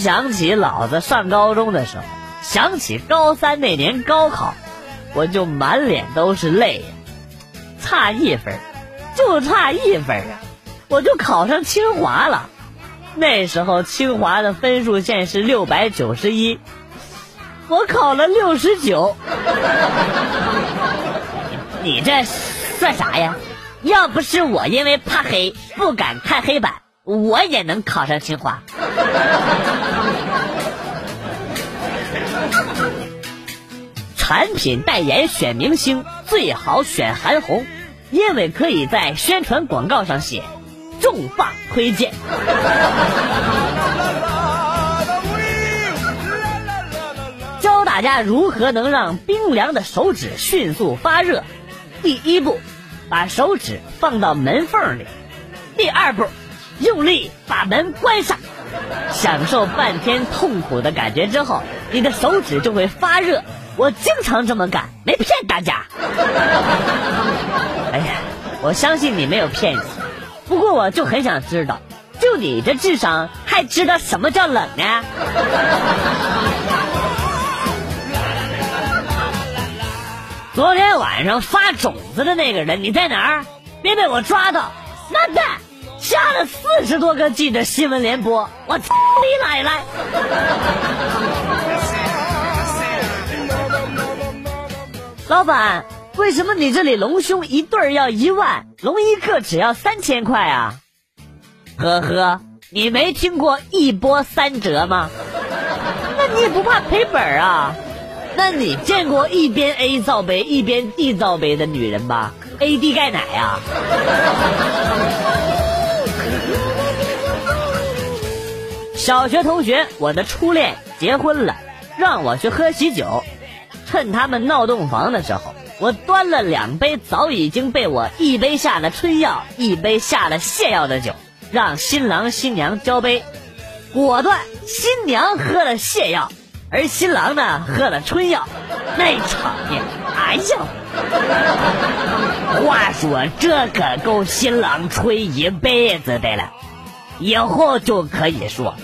想起老子上高中的时候，想起高三那年高考，我就满脸都是泪呀，差一分，就差一分啊，我就考上清华了。那时候清华的分数线是六百九十一，我考了六十九。你这算啥呀？要不是我因为怕黑不敢看黑板，我也能考上清华。产品代言选明星最好选韩红，因为可以在宣传广告上写“重磅推荐”。教大家如何能让冰凉的手指迅速发热。第一步，把手指放到门缝里；第二步，用力把门关上。享受半天痛苦的感觉之后，你的手指就会发热。我经常这么干，没骗大家。哎呀，我相信你没有骗你。不过我就很想知道，就你这智商，还知道什么叫冷呢？昨天晚上发种子的那个人，你在哪儿？别被我抓到！妈蛋，下了四十多个 G 的新闻联播，我操你奶奶！老板，为什么你这里隆胸一对儿要一万，隆一个只要三千块啊？呵呵，你没听过一波三折吗？那你也不怕赔本啊？那你见过一边 A 罩杯一边 D 罩杯的女人吧？AD 钙奶呀！小学同学，我的初恋结婚了，让我去喝喜酒。趁他们闹洞房的时候，我端了两杯早已经被我一杯下了春药，一杯下了泻药的酒，让新郎新娘交杯。果断，新娘喝了泻药。而新郎呢，喝了春药，那场面，哎呀！话说这可够新郎吹一辈子的了，以后就可以说，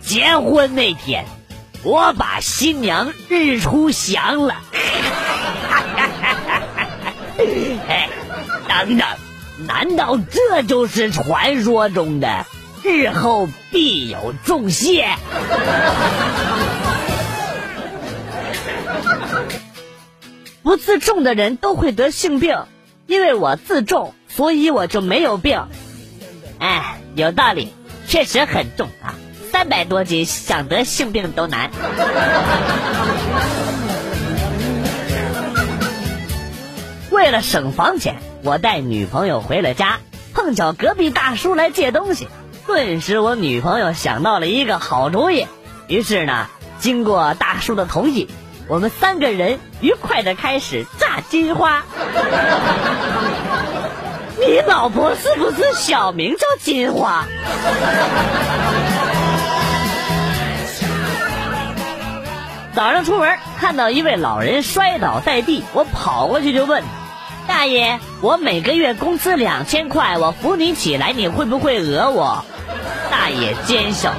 结婚那天，我把新娘日出降了。哈哈哈哈哈哎，等等，难道这就是传说中的日后必有重谢？不自重的人都会得性病，因为我自重，所以我就没有病。哎，有道理，确实很重啊，三百多斤，想得性病都难。为了省房钱，我带女朋友回了家，碰巧隔壁大叔来借东西，顿时我女朋友想到了一个好主意，于是呢，经过大叔的同意。我们三个人愉快的开始炸金花。你老婆是不是小名叫金花？早上出门看到一位老人摔倒在地，我跑过去就问：“大爷，我每个月工资两千块，我扶你起来，你会不会讹我？”大爷奸笑。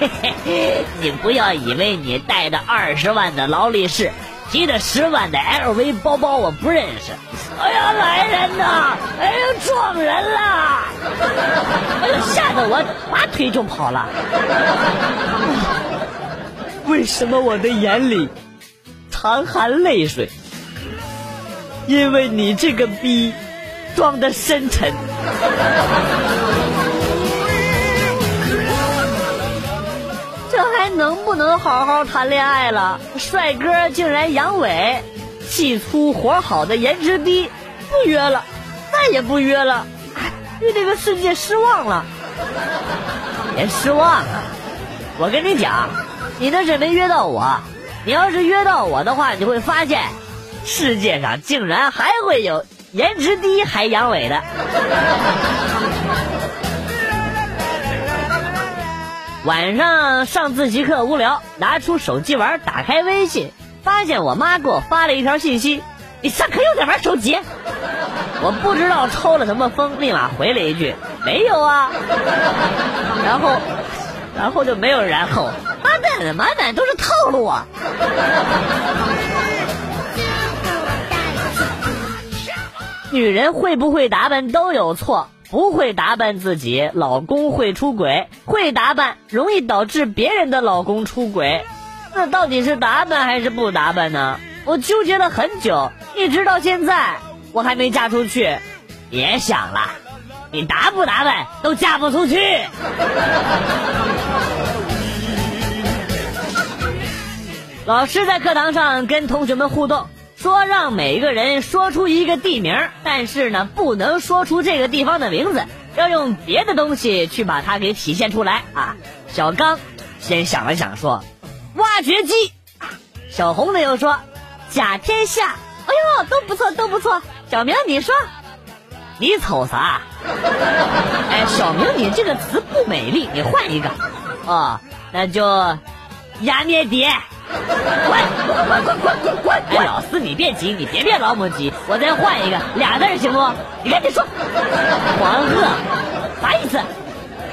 嘿嘿，你不要以为你带着二十万的劳力士，提着十万的 LV 包包我不认识。哎呀，来人呐！哎呀，撞人了！哎呀，吓得我拔腿就跑了。为什么我的眼里常含泪水？因为你这个逼装的深沉。这还能不能好好谈恋爱了？帅哥竟然阳痿，气粗活好的颜值低，不约了，再也不约了，对这个世界失望了。别失望啊！我跟你讲，你那是没约到我。你要是约到我的话，你会发现，世界上竟然还会有颜值低还阳痿的。晚上上自习课无聊，拿出手机玩，打开微信，发现我妈给我发了一条信息：“你上课又在玩手机。”我不知道抽了什么风，立马回了一句：“没有啊。”然后然后就没有然后，妈蛋，满满都是套路啊！女人会不会打扮都有错，不会打扮自己，老公会出轨；会打扮容易导致别人的老公出轨。那到底是打扮还是不打扮呢？我纠结了很久，一直到现在，我还没嫁出去。别想了，你打不打扮都嫁不出去。老师在课堂上跟同学们互动。说让每一个人说出一个地名，但是呢，不能说出这个地方的名字，要用别的东西去把它给体现出来啊。小刚先想了想说：“挖掘机。”小红呢又说：“甲天下。”哎呦，都不错，都不错。小明你说，你瞅啥？哎，小明你这个词不美丽，你换一个。哦，那就压面碟。滚滚滚滚滚滚滚！哎，老四你别急，你别别老母急，我再换一个俩字行不？你赶紧说。黄鹤，啥意思？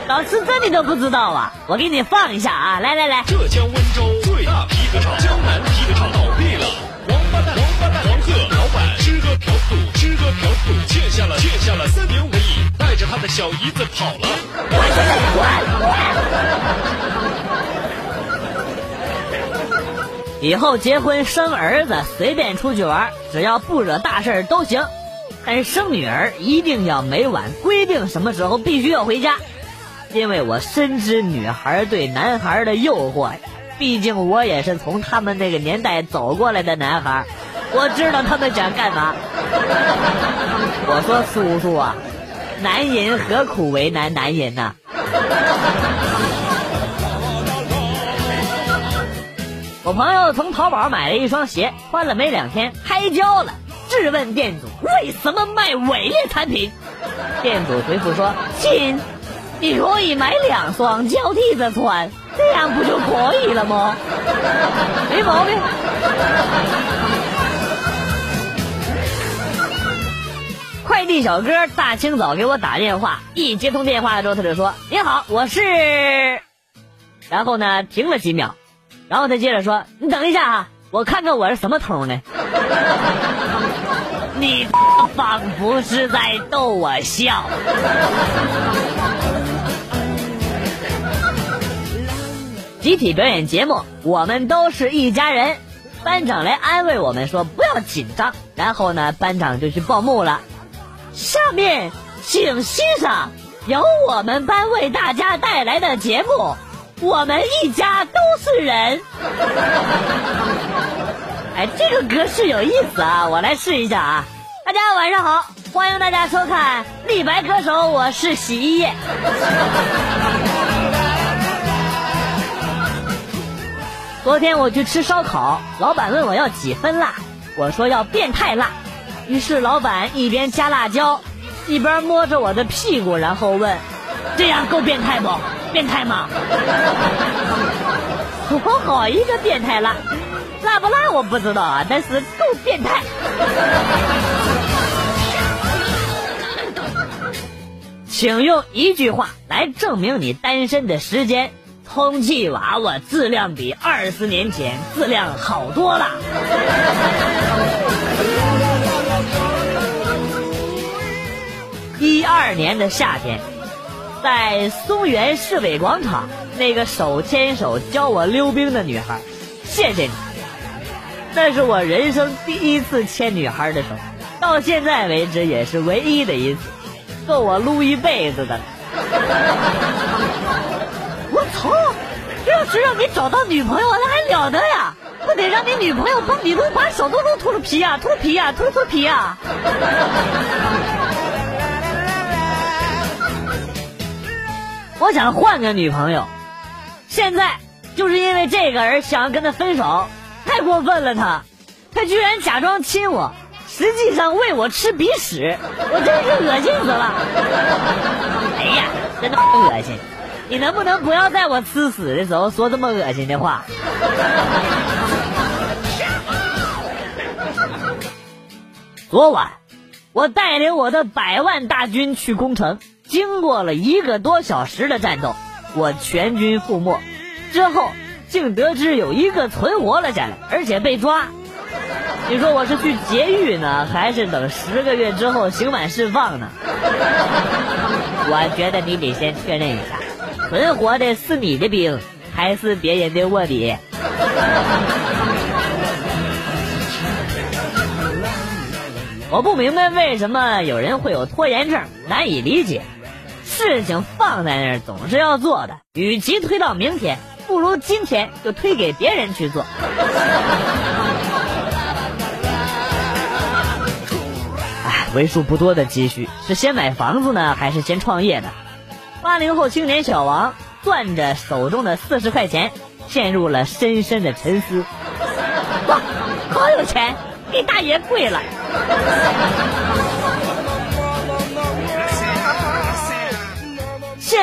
老四这你都不知道啊？我给你放一下啊，来来来。浙江温州最大皮革厂江南皮革厂倒闭了，王八蛋王八蛋黄鹤老板吃喝嫖赌吃喝嫖赌欠下了欠下了三年五亿，带着他的小姨子跑了。滚滚滚！以后结婚生儿子随便出去玩，只要不惹大事都行。但是生女儿一定要每晚规定什么时候必须要回家，因为我深知女孩对男孩的诱惑。毕竟我也是从他们那个年代走过来的男孩，我知道他们想干嘛。我说叔叔啊，男人何苦为难男人呢？我朋友从淘宝买了一双鞋，穿了没两天开胶了，质问店主为什么卖伪劣产品。店主回复说：“亲，你可以买两双交替着穿，这样不就可以了吗？没毛病。”快递小哥大清早给我打电话，一接通电话之后他就说：“你好，我是……”然后呢，停了几秒。然后他接着说：“你等一下啊，我看看我是什么偷呢？”你仿佛是在逗我笑。集体表演节目，我们都是一家人。班长来安慰我们说：“不要紧张。”然后呢，班长就去报幕了。下面请欣赏由我们班为大家带来的节目。我们一家都是人。哎，这个格式有意思啊！我来试一下啊！大家晚上好，欢迎大家收看《立白歌手》，我是洗衣液。昨天我去吃烧烤，老板问我要几分辣，我说要变态辣。于是老板一边加辣椒，一边摸着我的屁股，然后问：“这样够变态不？”变态吗？我好一个变态辣，辣不辣我不知道啊，但是够变态。请用一句话来证明你单身的时间。充气娃娃质量比二十年前质量好多了。一二年的夏天。在松原市委广场，那个手牵手教我溜冰的女孩，谢谢你。那是我人生第一次牵女孩的手，到现在为止也是唯一的一次，够我撸一辈子的。我操！要是让你找到女朋友，那还了得呀？不得让你女朋友帮你撸，把手都撸秃噜皮呀，秃皮呀，秃秃皮呀！我想换个女朋友，现在就是因为这个而想要跟他分手，太过分了！他，他居然假装亲我，实际上喂我吃鼻屎，我真是恶心死了！哎呀，真的恶心！你能不能不要在我吃屎的时候说这么恶心的话？昨晚，我带领我的百万大军去攻城。经过了一个多小时的战斗，我全军覆没。之后竟得知有一个存活了下来，而且被抓。你说我是去劫狱呢，还是等十个月之后刑满释放呢？我觉得你得先确认一下，存活的是你的兵，还是别人的卧底？我不明白为什么有人会有拖延症，难以理解。事情放在那儿总是要做的，与其推到明天，不如今天就推给别人去做。哎，为数不多的积蓄是先买房子呢，还是先创业呢？八零后青年小王攥着手中的四十块钱，陷入了深深的沉思。哇，好有钱，给大爷跪了！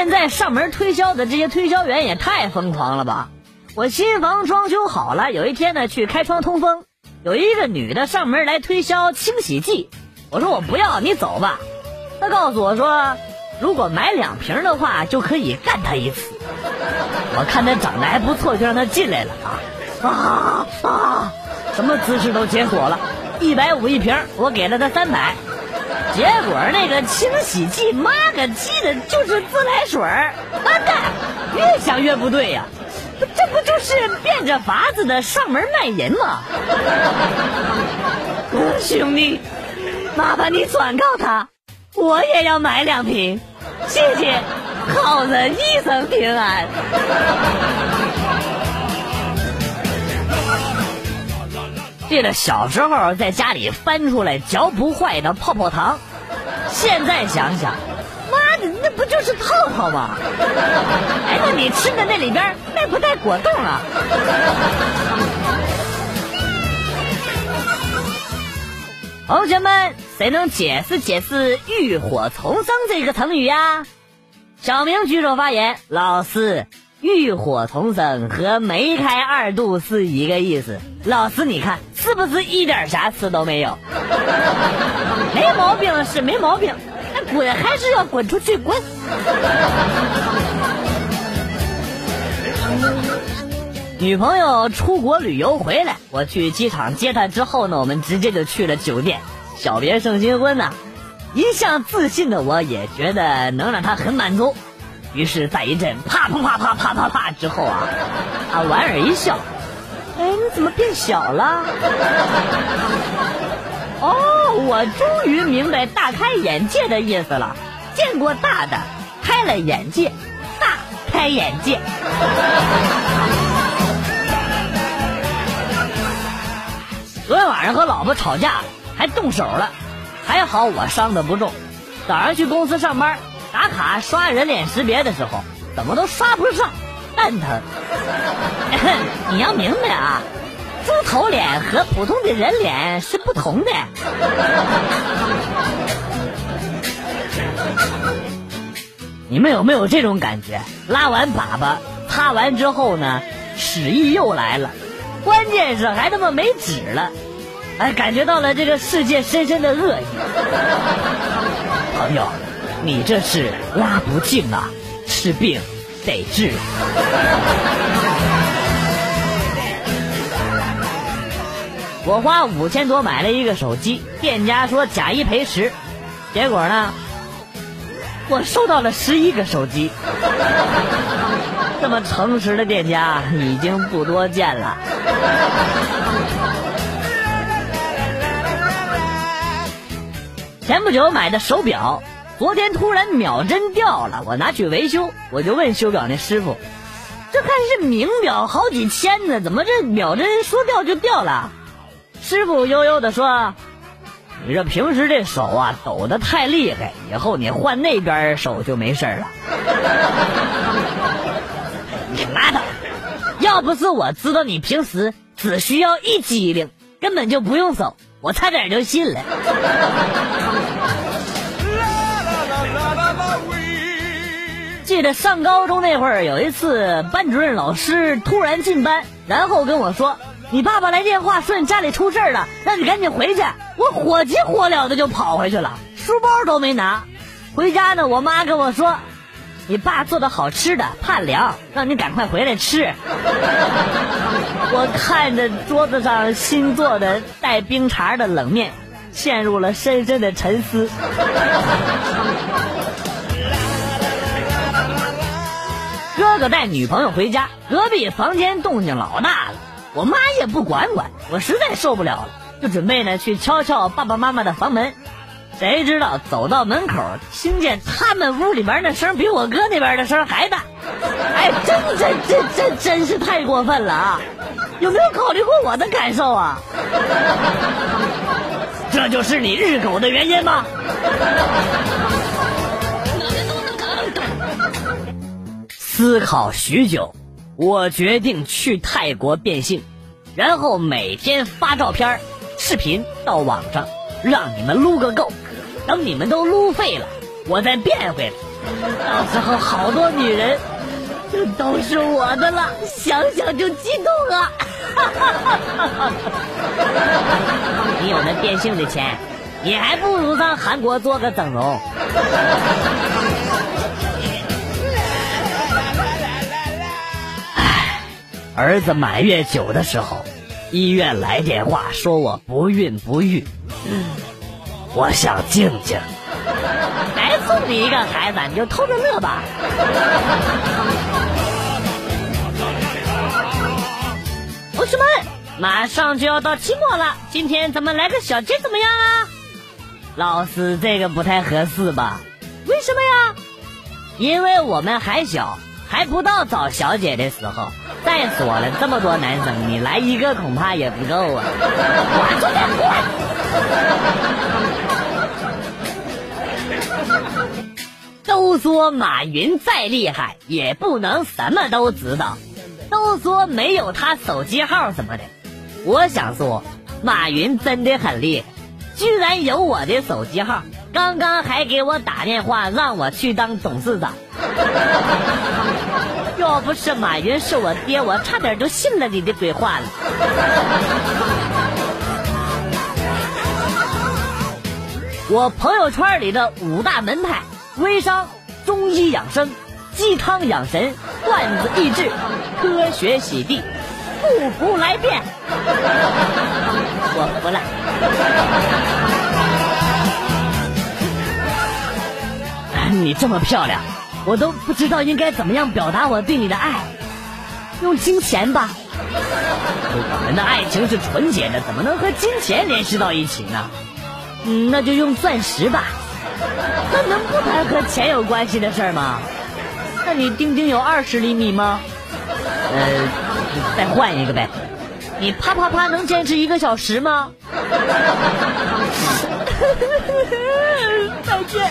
现在上门推销的这些推销员也太疯狂了吧！我新房装修好了，有一天呢去开窗通风，有一个女的上门来推销清洗剂，我说我不要，你走吧。她告诉我说，如果买两瓶的话就可以干她一次。我看她长得还不错，就让她进来了啊啊啊！什么姿势都解锁了，一百五一瓶，我给了她三百。结果那个清洗剂，妈个鸡的，就是自来水儿！完蛋，越想越不对呀，这不就是变着法子的上门卖淫吗？兄弟，麻烦你转告他，我也要买两瓶，谢谢，好人一生平安。记得小时候在家里翻出来嚼不坏的泡泡糖，现在想想，妈的，那不就是泡泡吗？哎，那你吃的那里边带不带果冻啊？同学们，谁能解释解释“浴火重生”这个成语呀？小明举手发言，老师。浴火重生和梅开二度是一个意思，老师你看是不是一点瑕疵都没有？没毛病是没毛病，那滚还是要滚出去滚。女朋友出国旅游回来，我去机场接她之后呢，我们直接就去了酒店，小别胜新婚呐。一向自信的我也觉得能让她很满足。于是，在一阵啪啪啪啪啪啪啪之后啊，他莞尔一笑：“哎，你怎么变小了？”哦，我终于明白“大开眼界”的意思了。见过大的，开了眼界，大开眼界。昨天晚上和老婆吵架，还动手了，还好我伤的不重。早上去公司上班。打卡刷人脸识别的时候，怎么都刷不上，蛋疼。你要明白啊，猪头脸和普通的人脸是不同的。你们有没有这种感觉？拉完粑粑，擦完之后呢，屎意又来了，关键是还他妈没纸了，哎，感觉到了这个世界深深的恶意。朋友。你这是拉不净啊，是病得治。我花五千多买了一个手机，店家说假一赔十，结果呢，我收到了十一个手机。这么诚实的店家已经不多见了。前不久买的手表。昨天突然秒针掉了，我拿去维修，我就问修表那师傅：“这看是名表，好几千呢，怎么这秒针说掉就掉了？”师傅悠悠的说：“你这平时这手啊抖得太厉害，以后你换那边手就没事了。”你拉倒！要不是我知道你平时只需要一机灵，根本就不用手，我差点就信了。记得上高中那会儿，有一次班主任老师突然进班，然后跟我说：“你爸爸来电话说你家里出事了，让你赶紧回去。”我火急火燎的就跑回去了，书包都没拿。回家呢，我妈跟我说：“你爸做的好吃的怕凉，让你赶快回来吃。我看着桌子上新做的带冰碴的冷面，陷入了深深的沉思。哥哥带女朋友回家，隔壁房间动静老大了，我妈也不管管，我实在受不了了，就准备呢去敲敲爸爸妈妈的房门。谁知道走到门口，听见他们屋里边那声比我哥那边的声还大，哎，真真真真真是太过分了啊！有没有考虑过我的感受啊？这就是你日狗的原因吗？思考许久，我决定去泰国变性，然后每天发照片、视频到网上，让你们撸个够。等你们都撸废了，我再变回来。到时候好多女人就都是我的了，想想就激动啊！你有那变性的钱，你还不如上韩国做个整容。儿子满月酒的时候，医院来电话说我不孕不育。我想静静，白送你一个孩子，你就偷着乐吧。同学们，马上就要到期末了，今天咱们来个小结怎么样啊？老师，这个不太合适吧？为什么呀？因为我们还小，还不到找小姐的时候。再说了，这么多男生，你来一个恐怕也不够啊。都说马云再厉害，也不能什么都知道。都说没有他手机号什么的，我想说，马云真的很厉害，居然有我的手机号。刚刚还给我打电话让我去当董事长。要不是马云是我爹，我差点就信了你的鬼话了。我朋友圈里的五大门派。微商、中医养生、鸡汤养神、段子益智、科学洗地，不服来辩！我服了。你这么漂亮，我都不知道应该怎么样表达我对你的爱。用金钱吧，我们的爱情是纯洁的，怎么能和金钱联系到一起呢？嗯，那就用钻石吧。那能不谈和钱有关系的事儿吗？那你丁丁有二十厘米吗？呃，再换一个呗。你啪啪啪能坚持一个小时吗？再见。